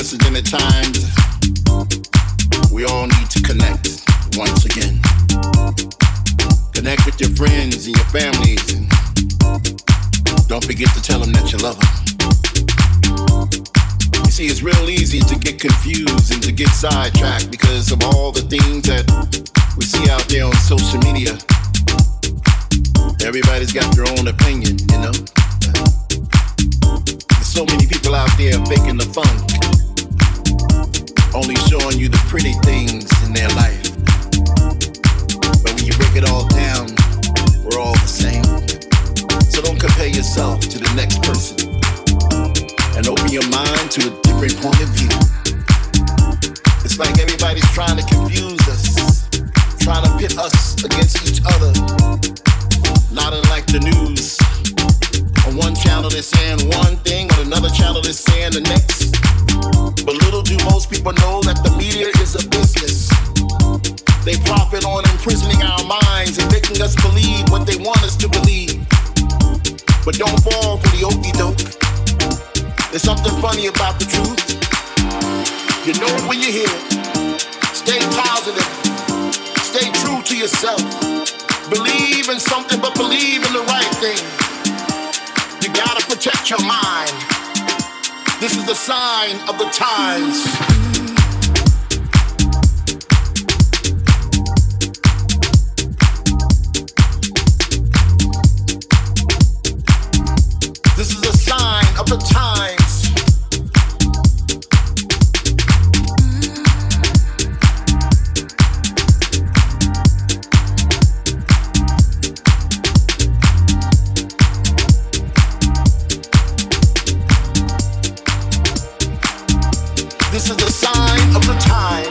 unprecedented times, we all need to connect once again. Connect with your friends and your families, and don't forget to tell them that you love them. You see, it's real easy to get confused and to get sidetracked because of all the things that we see out there on social media. Everybody's got their own opinion, you know. There's so many people out there faking the funk, only showing you the pretty things in their life. But when you break it all down, we're all the same. So don't compare yourself to the next person and open your mind to a different point of view. It's like everybody's trying to confuse us, trying to pit us against each other. Not unlike the news. On one channel they're saying one thing, on another channel they're saying the next. Most people know that the media is a business. They profit on imprisoning our minds and making us believe what they want us to believe. But don't fall for the okey doke. There's something funny about the truth. You know it when you hear it. Stay positive. Stay true to yourself. Believe in something, but believe in the right thing. You gotta protect your mind. This is the sign of the times. Sign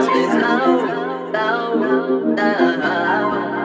love, love, love.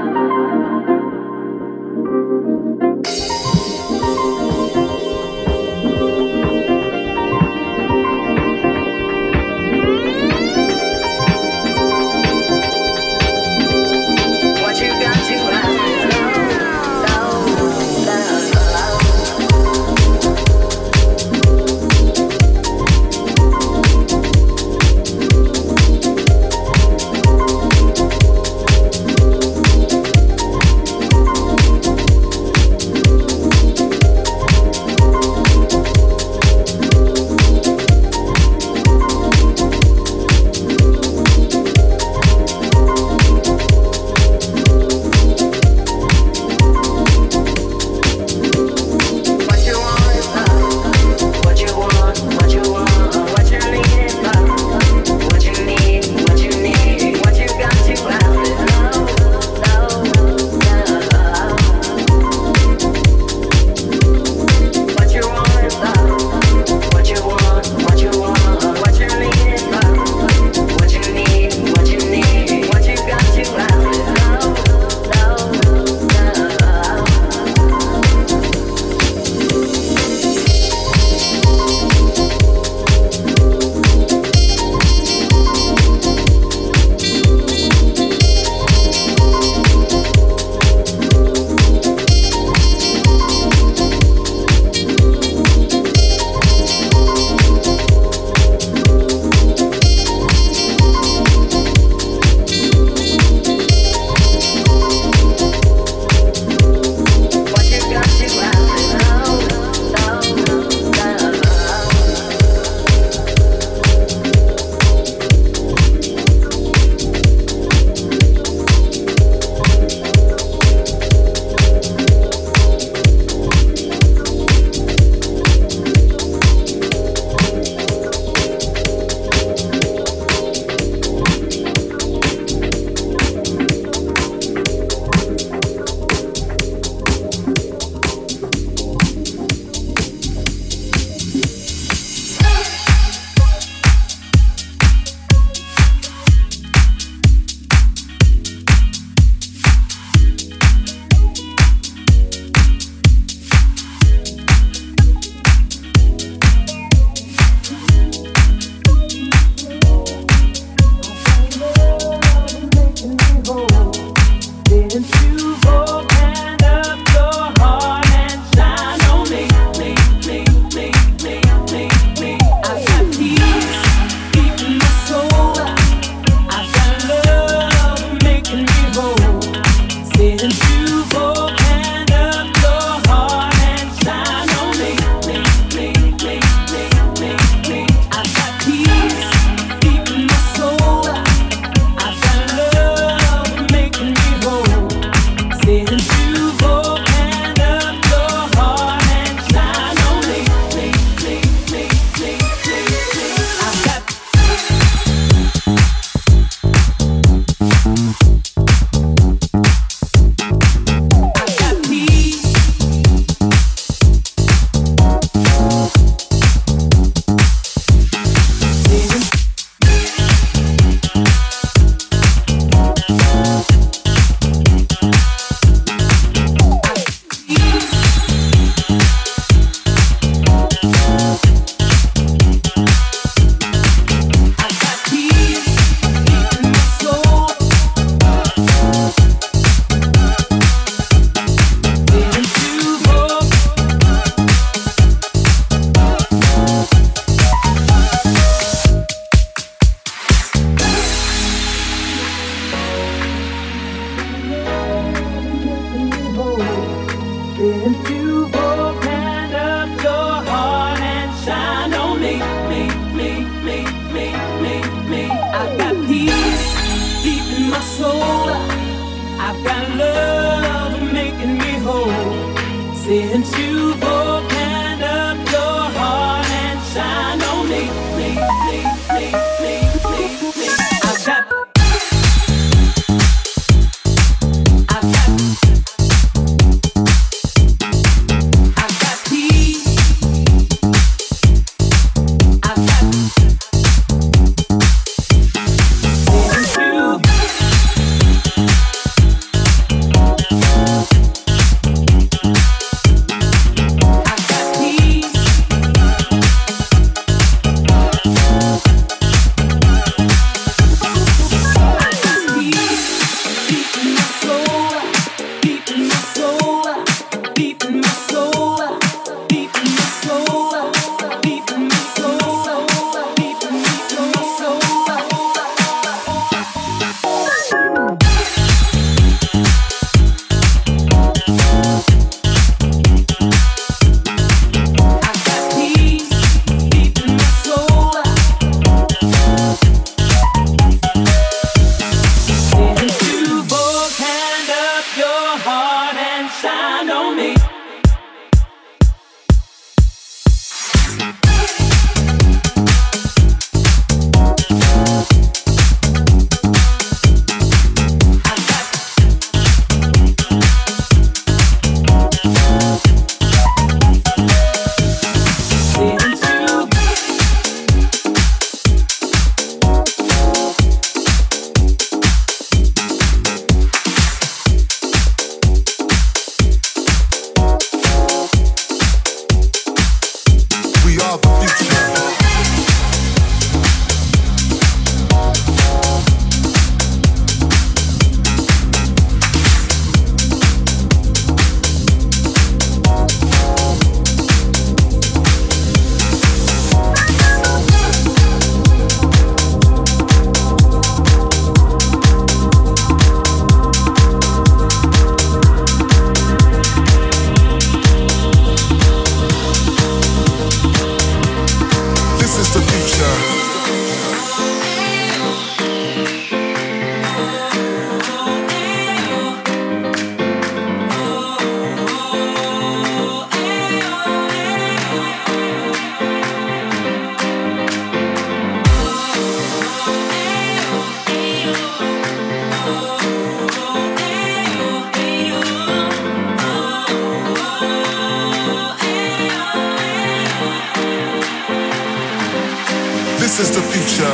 is the future.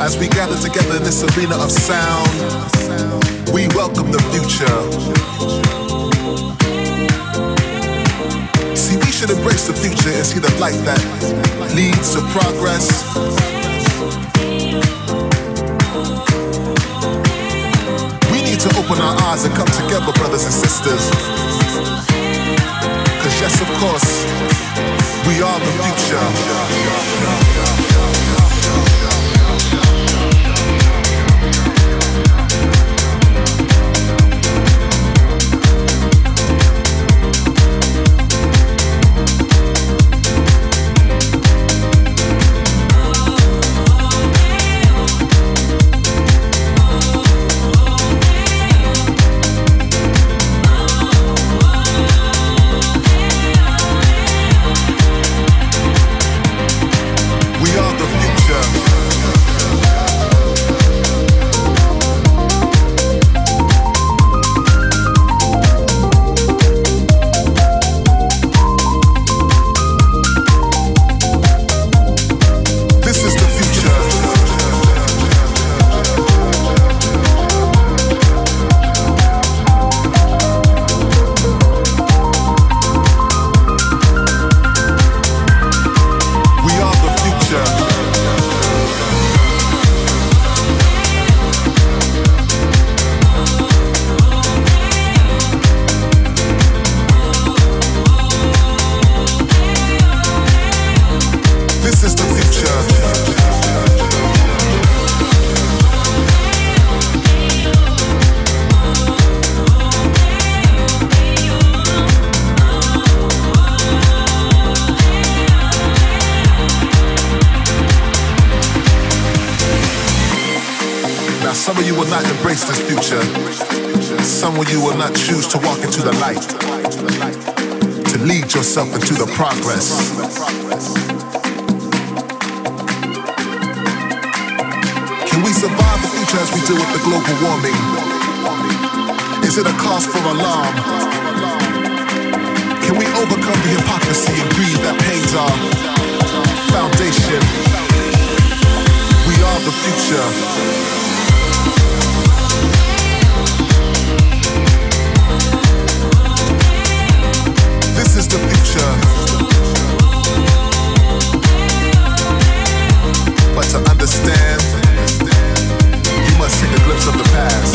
As we gather together in this arena of sound, we welcome the future. See, we should embrace the future and see the light that leads to progress. We need to open our eyes and come together, brothers and sisters. Cause yes, of course. We are the future. Embrace this future. Some of you will not choose to walk into the light, to lead yourself into the progress. Can we survive the future as we do with the global warming? Is it a cause for alarm? Can we overcome the hypocrisy and greed that pains our foundation? We are the future. Is the future. But to understand, you must of the past.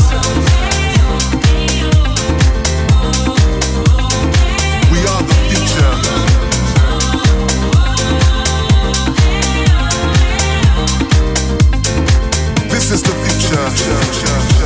We are the future. This is the future.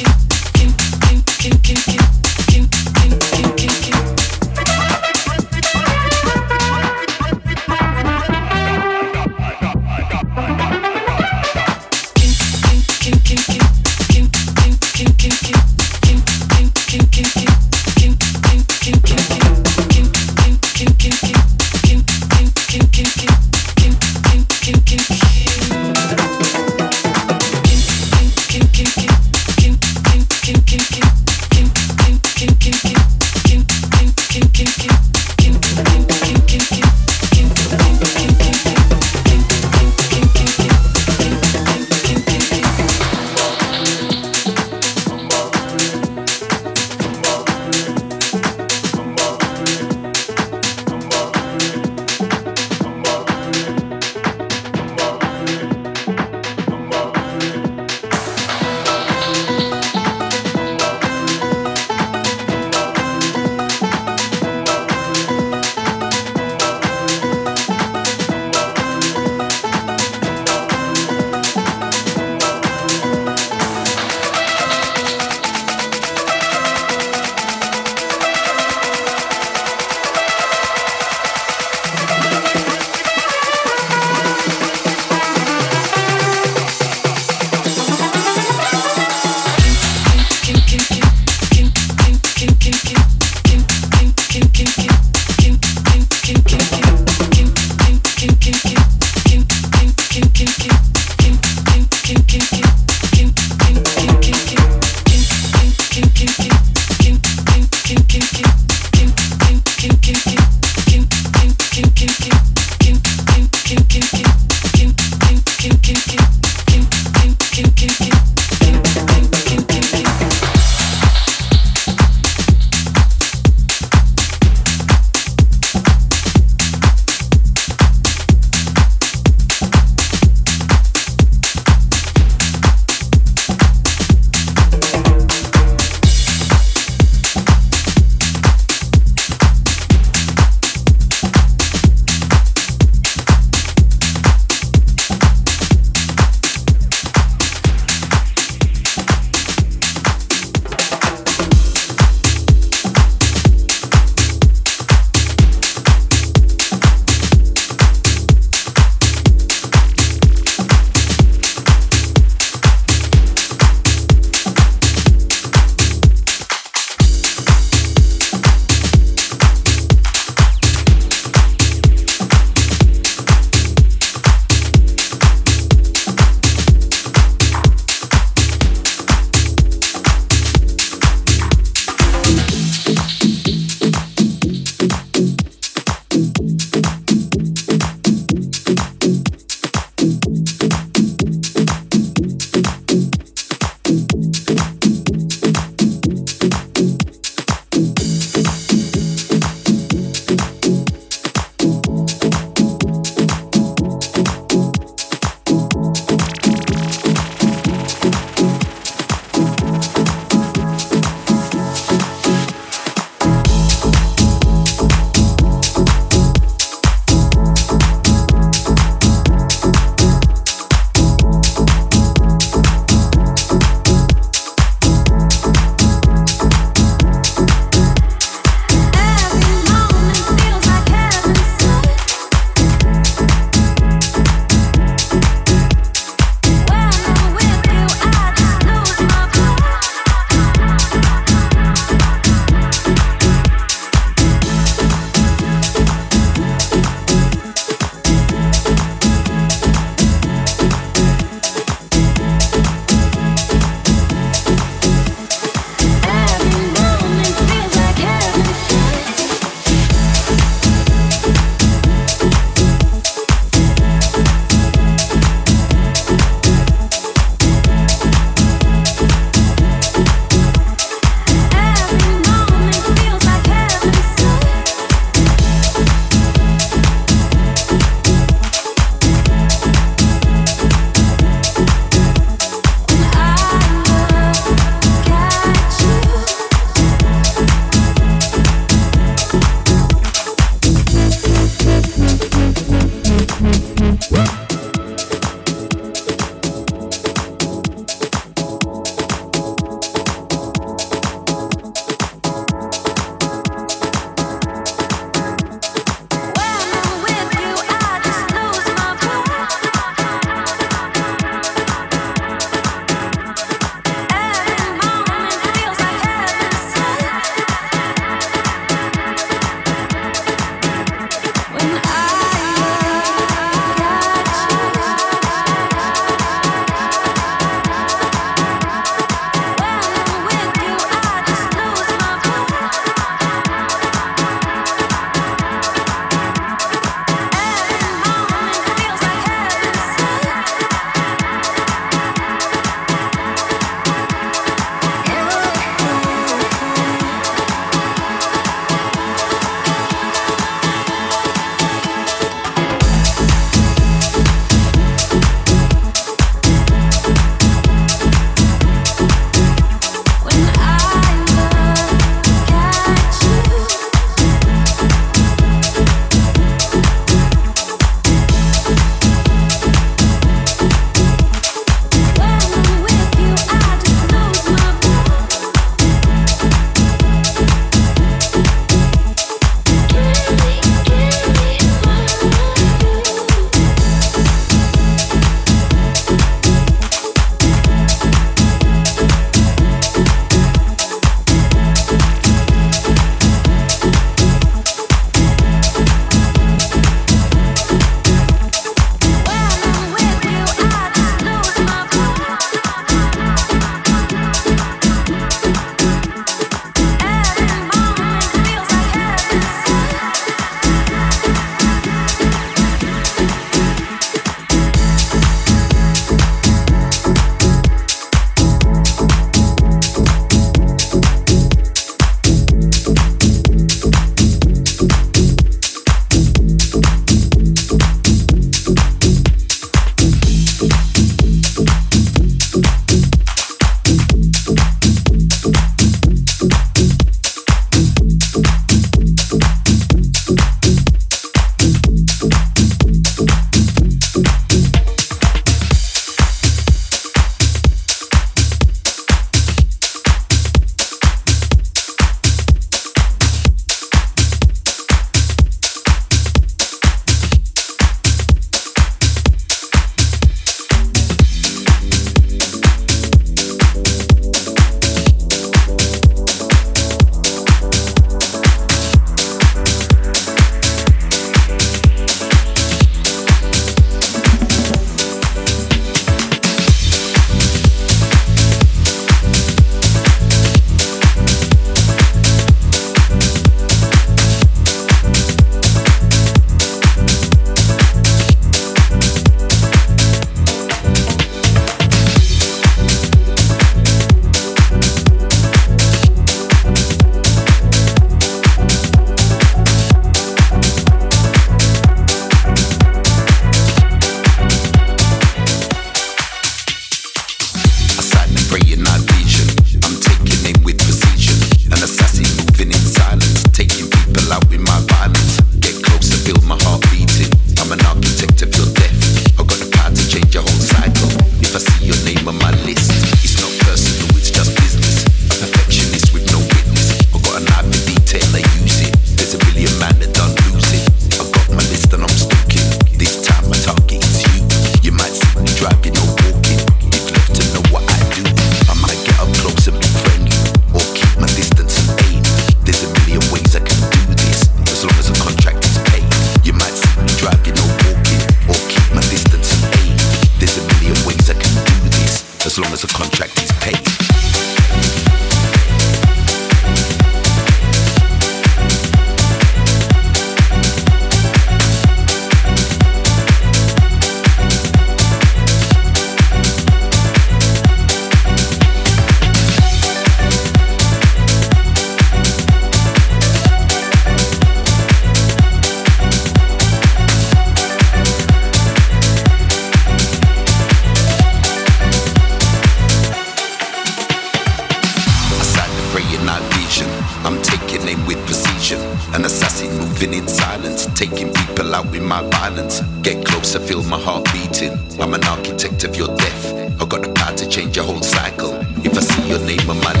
To know what